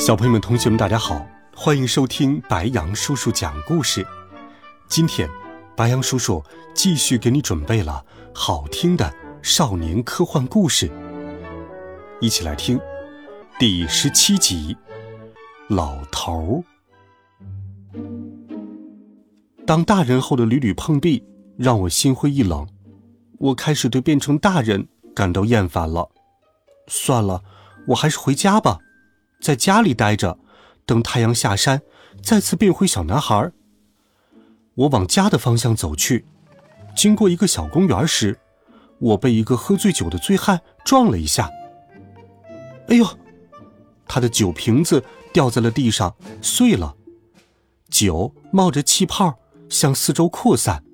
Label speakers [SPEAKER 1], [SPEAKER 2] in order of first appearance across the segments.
[SPEAKER 1] 小朋友们、同学们，大家好，欢迎收听白羊叔叔讲故事。今天，白羊叔叔继续给你准备了好听的少年科幻故事，一起来听第十七集《老头儿》。当大人后的屡屡碰壁，让我心灰意冷，我开始对变成大人感到厌烦了。算了，我还是回家吧。在家里待着，等太阳下山，再次变回小男孩。我往家的方向走去，经过一个小公园时，我被一个喝醉酒的醉汉撞了一下。哎呦，他的酒瓶子掉在了地上，碎了，酒冒着气泡向四周扩散。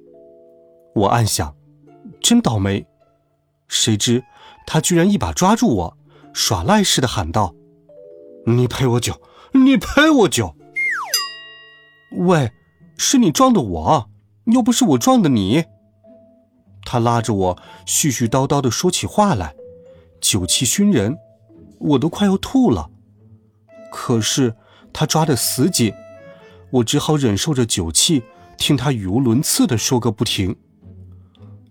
[SPEAKER 1] 我暗想，真倒霉。谁知他居然一把抓住我，耍赖似的喊道。你赔我酒！你赔我酒！喂，是你撞的我，又不是我撞的你。他拉着我絮絮叨叨的说起话来，酒气熏人，我都快要吐了。可是他抓得死紧，我只好忍受着酒气，听他语无伦次的说个不停。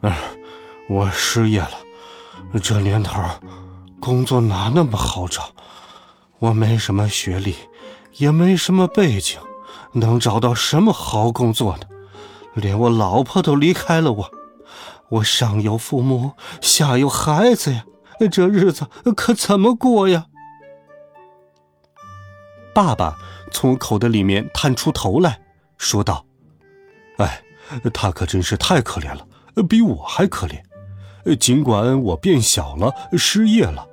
[SPEAKER 1] 哎，我失业了，这年头，工作哪那么好找？我没什么学历，也没什么背景，能找到什么好工作呢？连我老婆都离开了我，我上有父母，下有孩子呀，这日子可怎么过呀？爸爸从口袋里面探出头来说道：“哎，他可真是太可怜了，比我还可怜。尽管我变小了，失业了，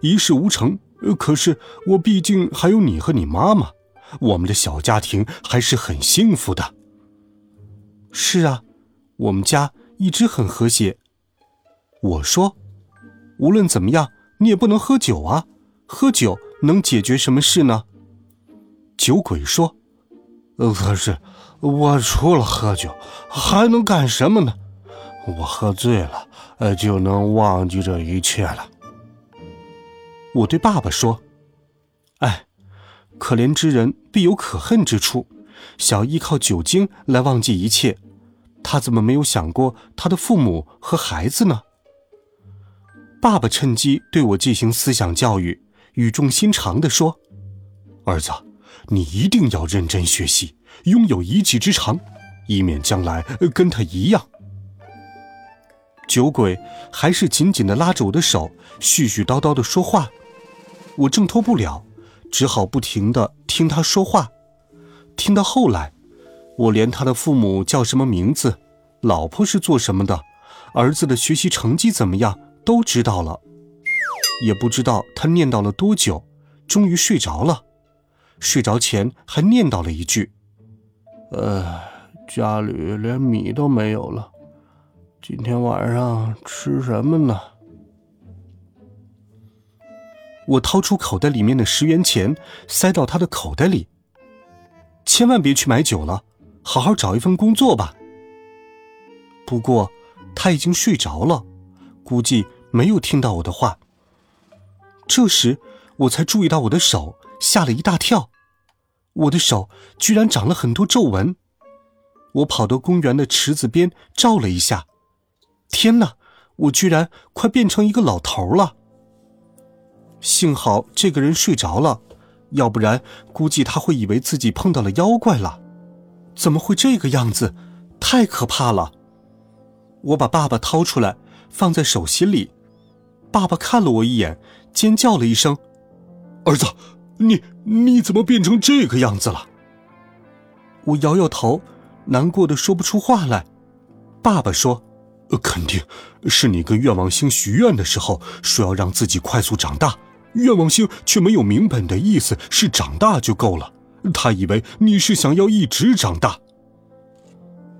[SPEAKER 1] 一事无成。”呃，可是我毕竟还有你和你妈妈，我们的小家庭还是很幸福的。是啊，我们家一直很和谐。我说，无论怎么样，你也不能喝酒啊，喝酒能解决什么事呢？酒鬼说：“可是我除了喝酒还能干什么呢？我喝醉了，呃，就能忘记这一切了。”我对爸爸说：“哎，可怜之人必有可恨之处，想依靠酒精来忘记一切，他怎么没有想过他的父母和孩子呢？”爸爸趁机对我进行思想教育，语重心长地说：“儿子，你一定要认真学习，拥有一技之长，以免将来跟他一样。”酒鬼还是紧紧地拉着我的手，絮絮叨叨地说话。我挣脱不了，只好不停的听他说话。听到后来，我连他的父母叫什么名字，老婆是做什么的，儿子的学习成绩怎么样都知道了。也不知道他念叨了多久，终于睡着了。睡着前还念叨了一句：“呃，家里连米都没有了，今天晚上吃什么呢？”我掏出口袋里面的十元钱，塞到他的口袋里。千万别去买酒了，好好找一份工作吧。不过他已经睡着了，估计没有听到我的话。这时我才注意到我的手，吓了一大跳，我的手居然长了很多皱纹。我跑到公园的池子边照了一下，天哪，我居然快变成一个老头了。幸好这个人睡着了，要不然估计他会以为自己碰到了妖怪了。怎么会这个样子？太可怕了！我把爸爸掏出来放在手心里，爸爸看了我一眼，尖叫了一声：“儿子，你你怎么变成这个样子了？”我摇摇头，难过的说不出话来。爸爸说：“呃肯定是你跟愿望星许愿的时候说要让自己快速长大。”愿望星却没有明本的意思，是长大就够了，他以为你是想要一直长大。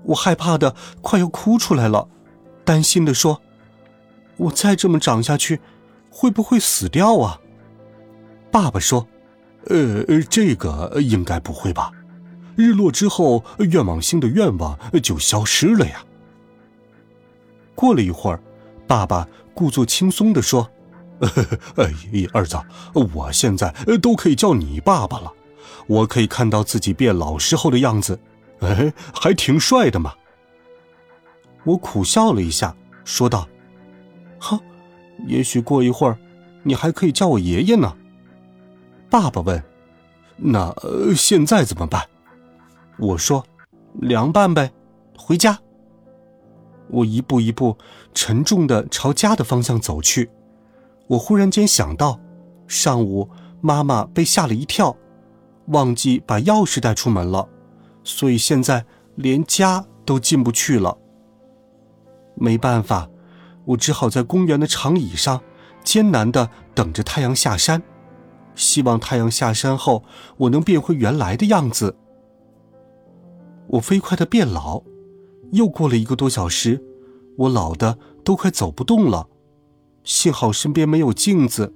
[SPEAKER 1] 我害怕的快要哭出来了，担心的说：“我再这么长下去，会不会死掉啊？”爸爸说：“呃，这个应该不会吧？日落之后，愿望星的愿望就消失了呀。”过了一会儿，爸爸故作轻松的说：“ 哎，儿子，我现在都可以叫你爸爸了，我可以看到自己变老时候的样子。”哎，还挺帅的嘛！我苦笑了一下，说道：“哈，也许过一会儿，你还可以叫我爷爷呢。”爸爸问：“那现在怎么办？”我说：“凉拌呗，回家。”我一步一步沉重的朝家的方向走去。我忽然间想到，上午妈妈被吓了一跳，忘记把钥匙带出门了。所以现在连家都进不去了。没办法，我只好在公园的长椅上艰难的等着太阳下山，希望太阳下山后我能变回原来的样子。我飞快的变老，又过了一个多小时，我老的都快走不动了。幸好身边没有镜子，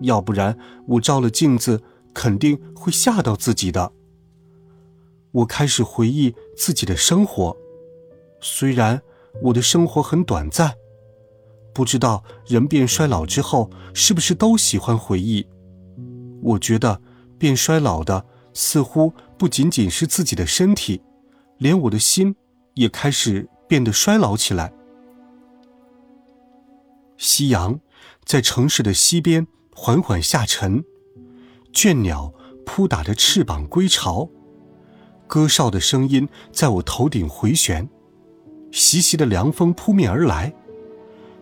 [SPEAKER 1] 要不然我照了镜子肯定会吓到自己的。我开始回忆自己的生活，虽然我的生活很短暂，不知道人变衰老之后是不是都喜欢回忆。我觉得变衰老的似乎不仅仅是自己的身体，连我的心也开始变得衰老起来。夕阳在城市的西边缓缓下沉，倦鸟扑打着翅膀归巢。歌哨的声音在我头顶回旋，习习的凉风扑面而来。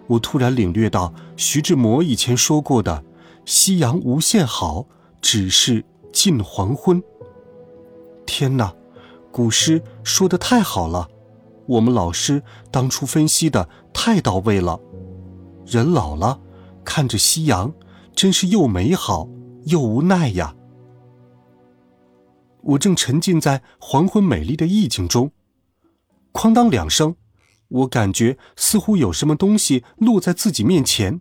[SPEAKER 1] 我突然领略到徐志摩以前说过的“夕阳无限好，只是近黄昏”。天哪，古诗说的太好了，我们老师当初分析的太到位了。人老了，看着夕阳，真是又美好又无奈呀。我正沉浸在黄昏美丽的意境中，哐当两声，我感觉似乎有什么东西落在自己面前，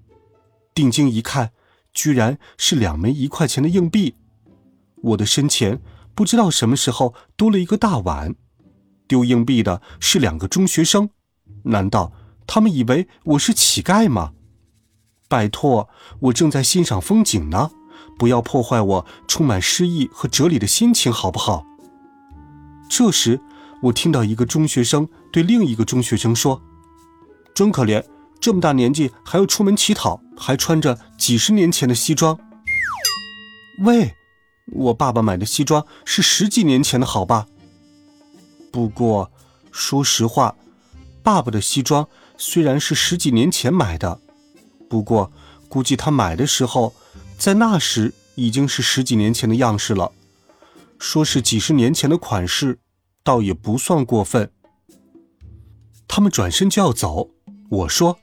[SPEAKER 1] 定睛一看，居然是两枚一块钱的硬币。我的身前不知道什么时候多了一个大碗，丢硬币的是两个中学生，难道他们以为我是乞丐吗？拜托，我正在欣赏风景呢。不要破坏我充满诗意和哲理的心情，好不好？这时，我听到一个中学生对另一个中学生说：“真可怜，这么大年纪还要出门乞讨，还穿着几十年前的西装。”喂，我爸爸买的西装是十几年前的，好吧？不过，说实话，爸爸的西装虽然是十几年前买的，不过估计他买的时候。在那时已经是十几年前的样式了，说是几十年前的款式，倒也不算过分。他们转身就要走，我说：“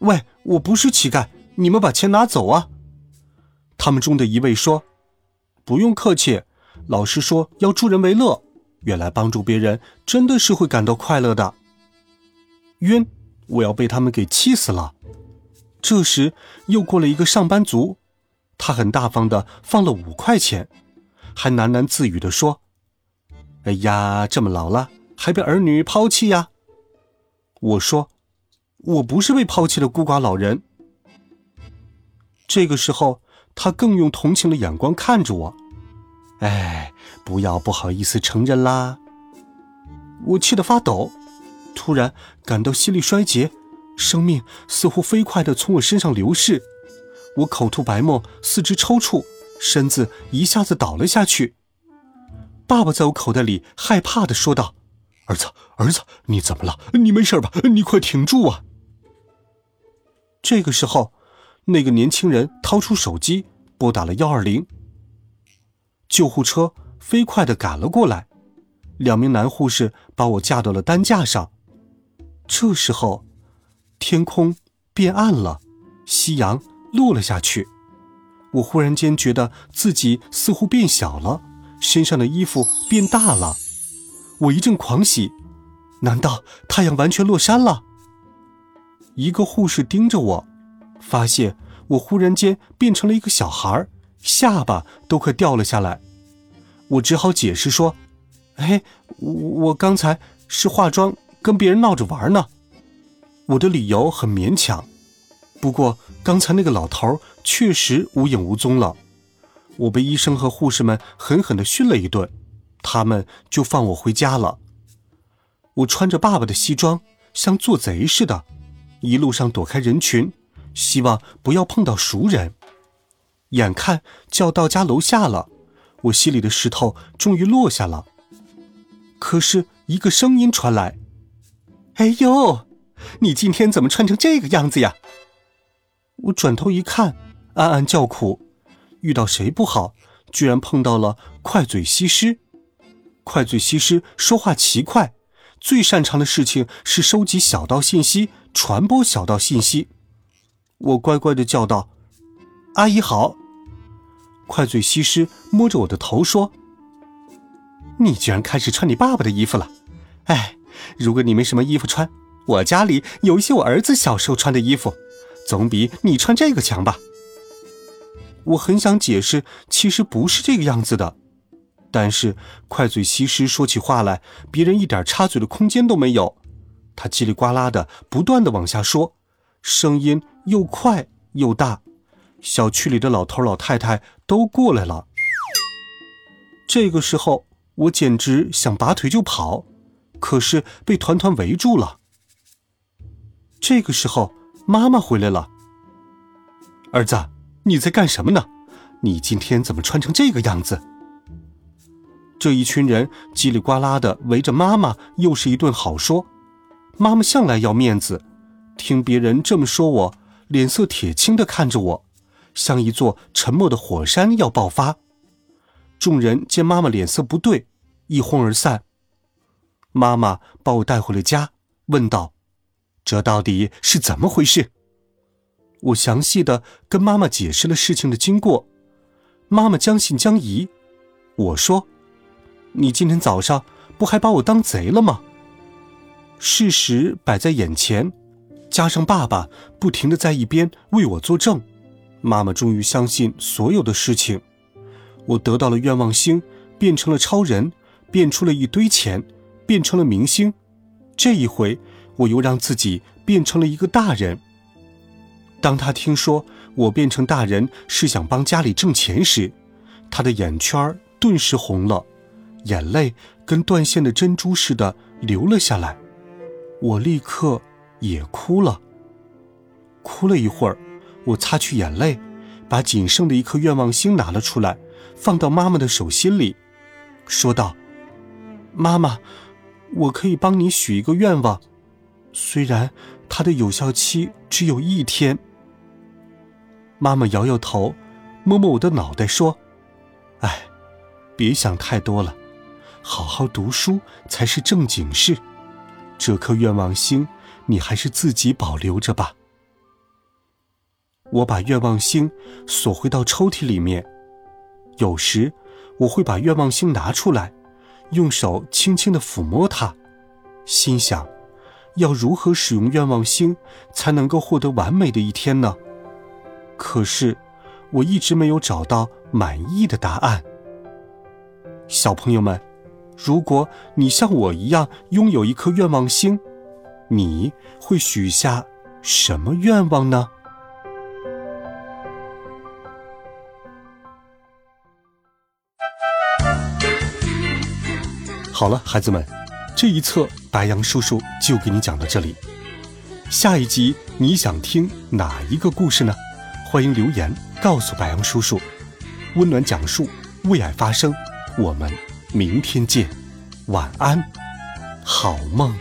[SPEAKER 1] 喂，我不是乞丐，你们把钱拿走啊！”他们中的一位说：“不用客气，老师说要助人为乐，原来帮助别人真的是会感到快乐的。”晕，我要被他们给气死了。这时又过了一个上班族。他很大方的放了五块钱，还喃喃自语的说：“哎呀，这么老了还被儿女抛弃呀？”我说：“我不是被抛弃的孤寡老人。”这个时候，他更用同情的眼光看着我。哎，不要不好意思承认啦！我气得发抖，突然感到心力衰竭，生命似乎飞快的从我身上流逝。我口吐白沫，四肢抽搐，身子一下子倒了下去。爸爸在我口袋里害怕的说道：“儿子，儿子，你怎么了？你没事吧？你快挺住啊！”这个时候，那个年轻人掏出手机拨打了幺二零。救护车飞快的赶了过来，两名男护士把我架到了担架上。这时候，天空变暗了，夕阳。落了下去，我忽然间觉得自己似乎变小了，身上的衣服变大了。我一阵狂喜，难道太阳完全落山了？一个护士盯着我，发现我忽然间变成了一个小孩儿，下巴都快掉了下来。我只好解释说：“哎，我刚才是化妆，跟别人闹着玩呢。”我的理由很勉强，不过刚才那个老头确实无影无踪了。我被医生和护士们狠狠地训了一顿，他们就放我回家了。我穿着爸爸的西装，像做贼似的。一路上躲开人群，希望不要碰到熟人。眼看就要到家楼下了，我心里的石头终于落下了。可是一个声音传来：“哎呦，你今天怎么穿成这个样子呀？”我转头一看，暗暗叫苦：遇到谁不好，居然碰到了快嘴西施。快嘴西施说话奇快，最擅长的事情是收集小道信息。传播小道信息，我乖乖的叫道：“阿姨好。”快嘴西施摸着我的头说：“你居然开始穿你爸爸的衣服了？哎，如果你没什么衣服穿，我家里有一些我儿子小时候穿的衣服，总比你穿这个强吧？”我很想解释，其实不是这个样子的，但是快嘴西施说起话来，别人一点插嘴的空间都没有。他叽里呱啦的不断的往下说，声音又快又大，小区里的老头老太太都过来了。这个时候，我简直想拔腿就跑，可是被团团围住了。这个时候，妈妈回来了。儿子，你在干什么呢？你今天怎么穿成这个样子？这一群人叽里呱啦的围着妈妈，又是一顿好说。妈妈向来要面子，听别人这么说我，脸色铁青的看着我，像一座沉默的火山要爆发。众人见妈妈脸色不对，一哄而散。妈妈把我带回了家，问道：“这到底是怎么回事？”我详细的跟妈妈解释了事情的经过。妈妈将信将疑。我说：“你今天早上不还把我当贼了吗？”事实摆在眼前，加上爸爸不停的在一边为我作证，妈妈终于相信所有的事情。我得到了愿望星，变成了超人，变出了一堆钱，变成了明星。这一回，我又让自己变成了一个大人。当他听说我变成大人是想帮家里挣钱时，他的眼圈顿时红了，眼泪跟断线的珍珠似的流了下来。我立刻也哭了，哭了一会儿，我擦去眼泪，把仅剩的一颗愿望星拿了出来，放到妈妈的手心里，说道：“妈妈，我可以帮你许一个愿望，虽然它的有效期只有一天。”妈妈摇摇头，摸摸我的脑袋说：“哎，别想太多了，好好读书才是正经事。”这颗愿望星，你还是自己保留着吧。我把愿望星锁回到抽屉里面，有时我会把愿望星拿出来，用手轻轻的抚摸它，心想：要如何使用愿望星才能够获得完美的一天呢？可是我一直没有找到满意的答案。小朋友们。如果你像我一样拥有一颗愿望星，你会许下什么愿望呢？好了，孩子们，这一册白羊叔叔就给你讲到这里。下一集你想听哪一个故事呢？欢迎留言告诉白羊叔叔。温暖讲述，为爱发声，我们。明天见，晚安，好梦。